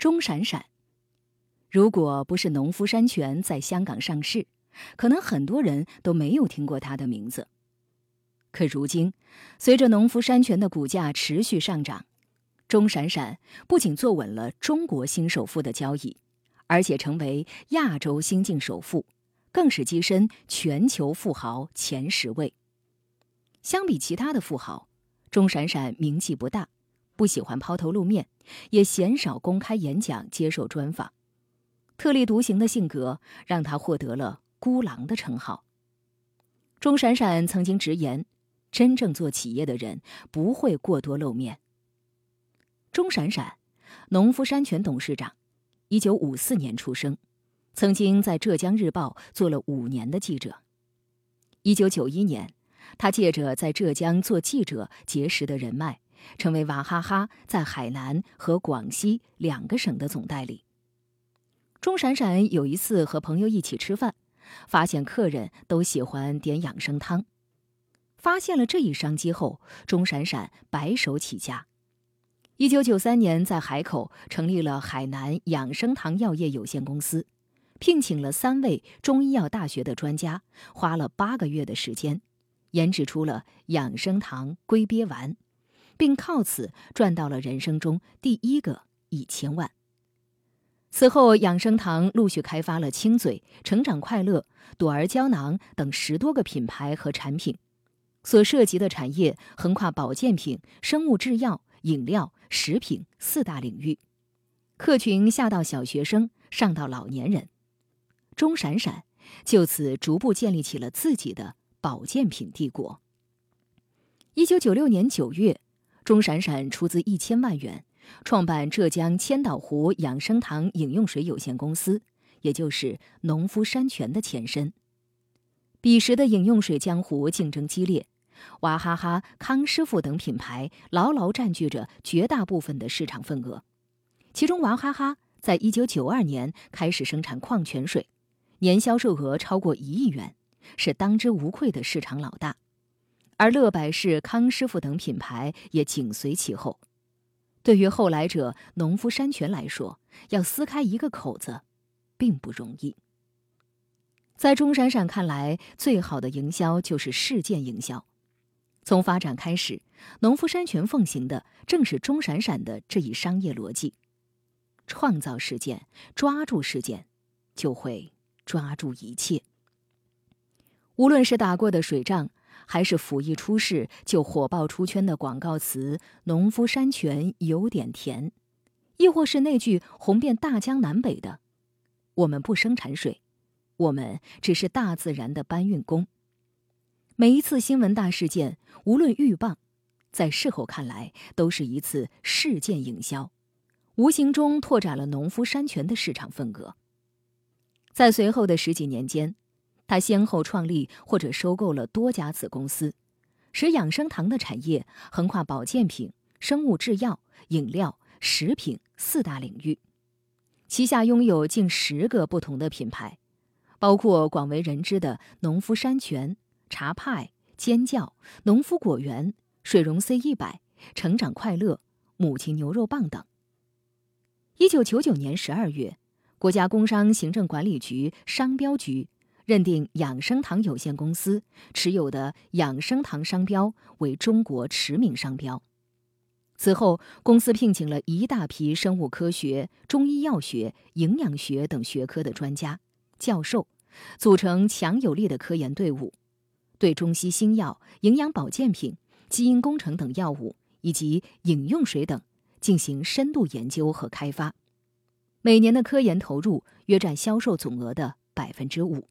钟闪闪，如果不是农夫山泉在香港上市，可能很多人都没有听过他的名字。可如今，随着农夫山泉的股价持续上涨，钟闪闪不仅坐稳了中国新首富的交椅，而且成为亚洲新晋首富，更是跻身全球富豪前十位。相比其他的富豪，钟闪闪名气不大，不喜欢抛头露面，也鲜少公开演讲、接受专访。特立独行的性格让他获得了“孤狼”的称号。钟闪闪曾经直言：“真正做企业的人不会过多露面。”钟闪闪，农夫山泉董事长，一九五四年出生，曾经在浙江日报做了五年的记者。一九九一年。他借着在浙江做记者结识的人脉，成为娃哈哈在海南和广西两个省的总代理。钟闪闪有一次和朋友一起吃饭，发现客人都喜欢点养生汤。发现了这一商机后，钟闪闪白手起家。一九九三年，在海口成立了海南养生堂药业有限公司，聘请了三位中医药大学的专家，花了八个月的时间。研制出了养生堂龟鳖丸，并靠此赚到了人生中第一个一千万。此后，养生堂陆续开发了亲嘴、成长快乐、朵儿胶囊等十多个品牌和产品，所涉及的产业横跨保健品、生物制药、饮料、食品四大领域，客群下到小学生，上到老年人。钟闪闪就此逐步建立起了自己的。保健品帝国。一九九六年九月，钟闪闪出资一千万元，创办浙江千岛湖养生堂饮用水有限公司，也就是农夫山泉的前身。彼时的饮用水江湖竞争激烈，娃哈哈、康师傅等品牌牢牢占据着绝大部分的市场份额。其中，娃哈哈在一九九二年开始生产矿泉水，年销售额超过一亿元。是当之无愧的市场老大，而乐百氏、康师傅等品牌也紧随其后。对于后来者农夫山泉来说，要撕开一个口子，并不容易。在钟闪闪看来，最好的营销就是事件营销。从发展开始，农夫山泉奉行的正是钟闪闪的这一商业逻辑：创造事件，抓住事件，就会抓住一切。无论是打过的水仗，还是甫一出世就火爆出圈的广告词“农夫山泉有点甜”，亦或是那句红遍大江南北的“我们不生产水，我们只是大自然的搬运工”，每一次新闻大事件，无论鹬蚌，在事后看来都是一次事件营销，无形中拓展了农夫山泉的市场份额。在随后的十几年间。他先后创立或者收购了多家子公司，使养生堂的产业横跨保健品、生物制药、饮料、食品四大领域，旗下拥有近十个不同的品牌，包括广为人知的农夫山泉、茶派、尖叫、农夫果园、水溶 C 一百、成长快乐、母亲牛肉棒等。一九九九年十二月，国家工商行政管理局商标局。认定养生堂有限公司持有的养生堂商标为中国驰名商标。此后，公司聘请了一大批生物科学、中医药学、营养学等学科的专家、教授，组成强有力的科研队伍，对中西新药、营养保健品、基因工程等药物以及饮用水等进行深度研究和开发。每年的科研投入约占销售总额的百分之五。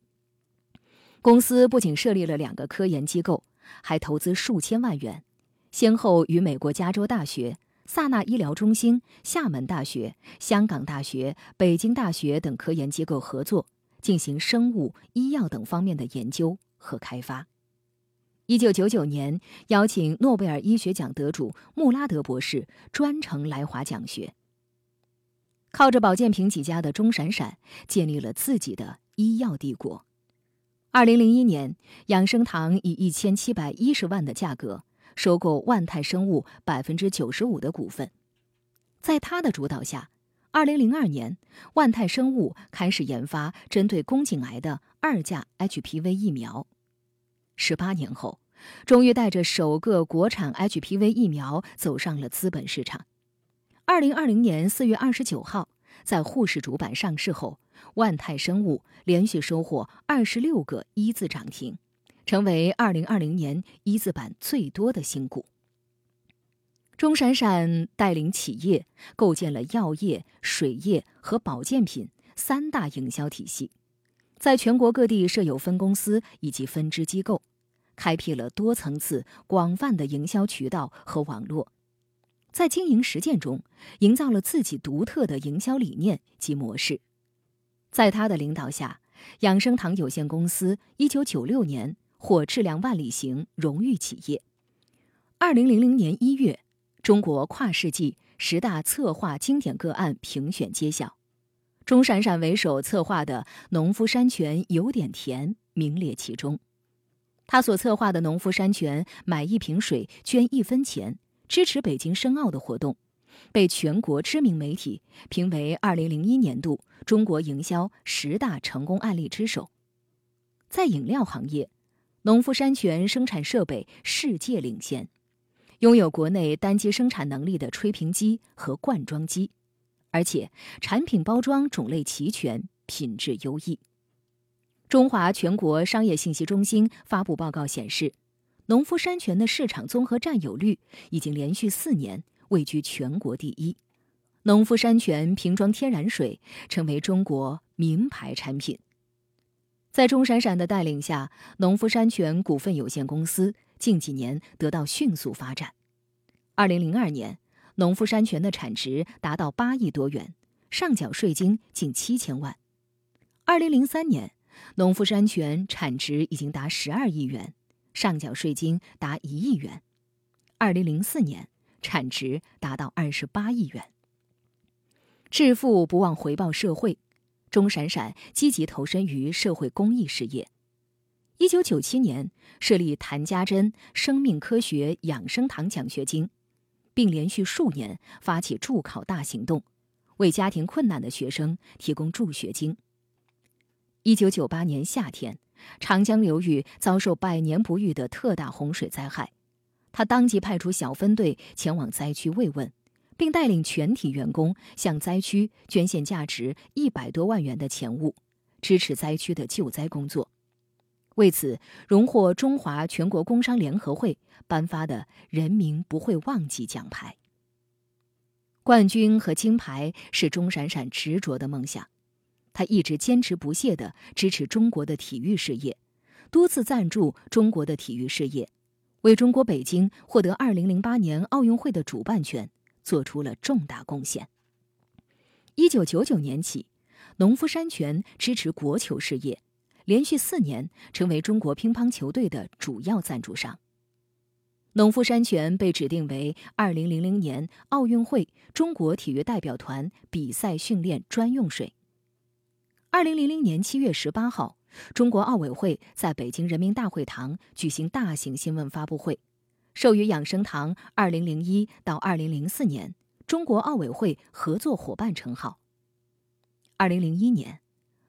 公司不仅设立了两个科研机构，还投资数千万元，先后与美国加州大学、萨纳医疗中心、厦门大学、香港大学、北京大学等科研机构合作，进行生物医药等方面的研究和开发。一九九九年，邀请诺贝尔医学奖得主穆拉德博士专程来华讲学。靠着保健品起家的钟闪闪，建立了自己的医药帝国。二零零一年，养生堂以一千七百一十万的价格收购万泰生物百分之九十五的股份。在他的主导下，二零零二年，万泰生物开始研发针对宫颈癌的二价 HPV 疫苗。十八年后，终于带着首个国产 HPV 疫苗走上了资本市场。二零二零年四月二十九号，在沪市主板上市后，万泰生物连续收获二十六个一字涨停，成为二零二零年一字板最多的新股。钟闪闪带领企业构建了药业、水业和保健品三大营销体系，在全国各地设有分公司以及分支机构，开辟了多层次、广泛的营销渠道和网络，在经营实践中营造了自己独特的营销理念及模式。在他的领导下，养生堂有限公司一九九六年获质量万里行荣誉企业，二零零零年一月。中国跨世纪十大策划经典个案评选揭晓，钟闪闪为首策划的农夫山泉有点甜名列其中。他所策划的农夫山泉买一瓶水捐一分钱支持北京申奥的活动，被全国知名媒体评为二零零一年度中国营销十大成功案例之首。在饮料行业，农夫山泉生产设备世界领先。拥有国内单机生产能力的吹瓶机和灌装机，而且产品包装种类齐全，品质优异。中华全国商业信息中心发布报告显示，农夫山泉的市场综合占有率已经连续四年位居全国第一。农夫山泉瓶装天然水成为中国名牌产品。在钟闪闪的带领下，农夫山泉股份有限公司。近几年得到迅速发展。二零零二年，农夫山泉的产值达到八亿多元，上缴税金近七千万。二零零三年，农夫山泉产值已经达十二亿元，上缴税金达一亿元。二零零四年，产值达到二十八亿元。致富不忘回报社会，钟闪闪积极投身于社会公益事业。一九九七年设立谭家珍生命科学养生堂奖学金，并连续数年发起助考大行动，为家庭困难的学生提供助学金。一九九八年夏天，长江流域遭受百年不遇的特大洪水灾害，他当即派出小分队前往灾区慰问，并带领全体员工向灾区捐献价值一百多万元的钱物，支持灾区的救灾工作。为此，荣获中华全国工商联合会颁发的“人民不会忘记”奖牌。冠军和金牌是钟闪闪执着的梦想，他一直坚持不懈地支持中国的体育事业，多次赞助中国的体育事业，为中国北京获得2008年奥运会的主办权做出了重大贡献。1999年起，农夫山泉支持国球事业。连续四年成为中国乒乓球队的主要赞助商。农夫山泉被指定为2000年奥运会中国体育代表团比赛训练专用水。2000年7月18号，中国奥委会在北京人民大会堂举行大型新闻发布会，授予养生堂2001到2004年中国奥委会合作伙伴称号。2001年。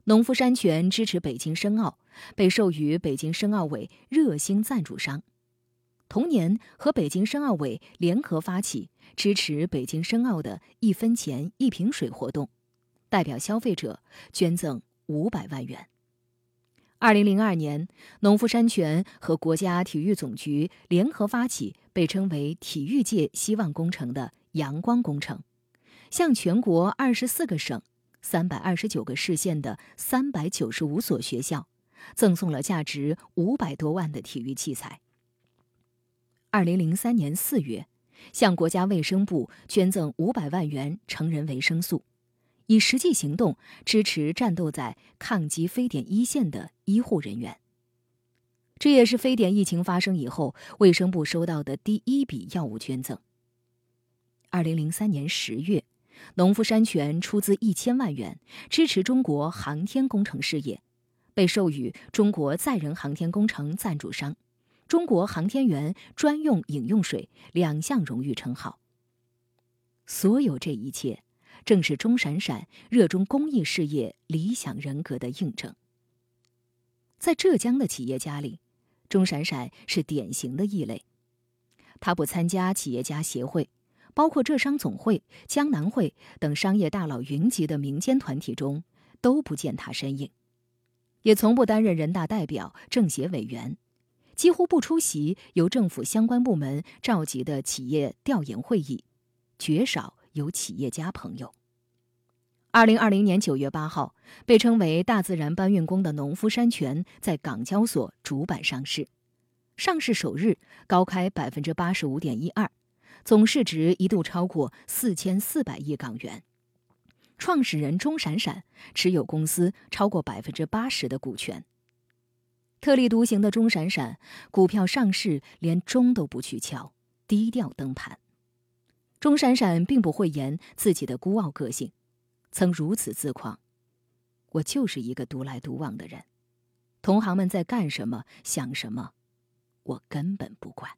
农夫山泉支持北京申奥，被授予北京申奥委热心赞助商。同年，和北京申奥委联合发起支持北京申奥的一分钱一瓶水活动，代表消费者捐赠五百万元。二零零二年，农夫山泉和国家体育总局联合发起被称为“体育界希望工程”的“阳光工程”，向全国二十四个省。三百二十九个市县的三百九十五所学校，赠送了价值五百多万的体育器材。二零零三年四月，向国家卫生部捐赠五百万元成人维生素，以实际行动支持战斗在抗击非典一线的医护人员。这也是非典疫情发生以后，卫生部收到的第一笔药物捐赠。二零零三年十月。农夫山泉出资一千万元支持中国航天工程事业，被授予中国载人航天工程赞助商、中国航天员专用饮用水两项荣誉称号。所有这一切，正是钟闪闪热衷公益事业、理想人格的印证。在浙江的企业家里，钟闪闪是典型的异类。他不参加企业家协会，包括浙商总会、江南会等商业大佬云集的民间团体中都不见他身影，也从不担任人大代表、政协委员，几乎不出席由政府相关部门召集的企业调研会议，绝少有企业家朋友。二零二零年九月八号，被称为“大自然搬运工”的农夫山泉在港交所主板上市，上市首日高开百分之八十五点一二，总市值一度超过四千四百亿港元。创始人钟闪闪持有公司超过百分之八十的股权。特立独行的钟闪闪，股票上市连钟都不去敲，低调登盘。钟闪闪并不讳言自己的孤傲个性。曾如此自狂，我就是一个独来独往的人，同行们在干什么、想什么，我根本不管。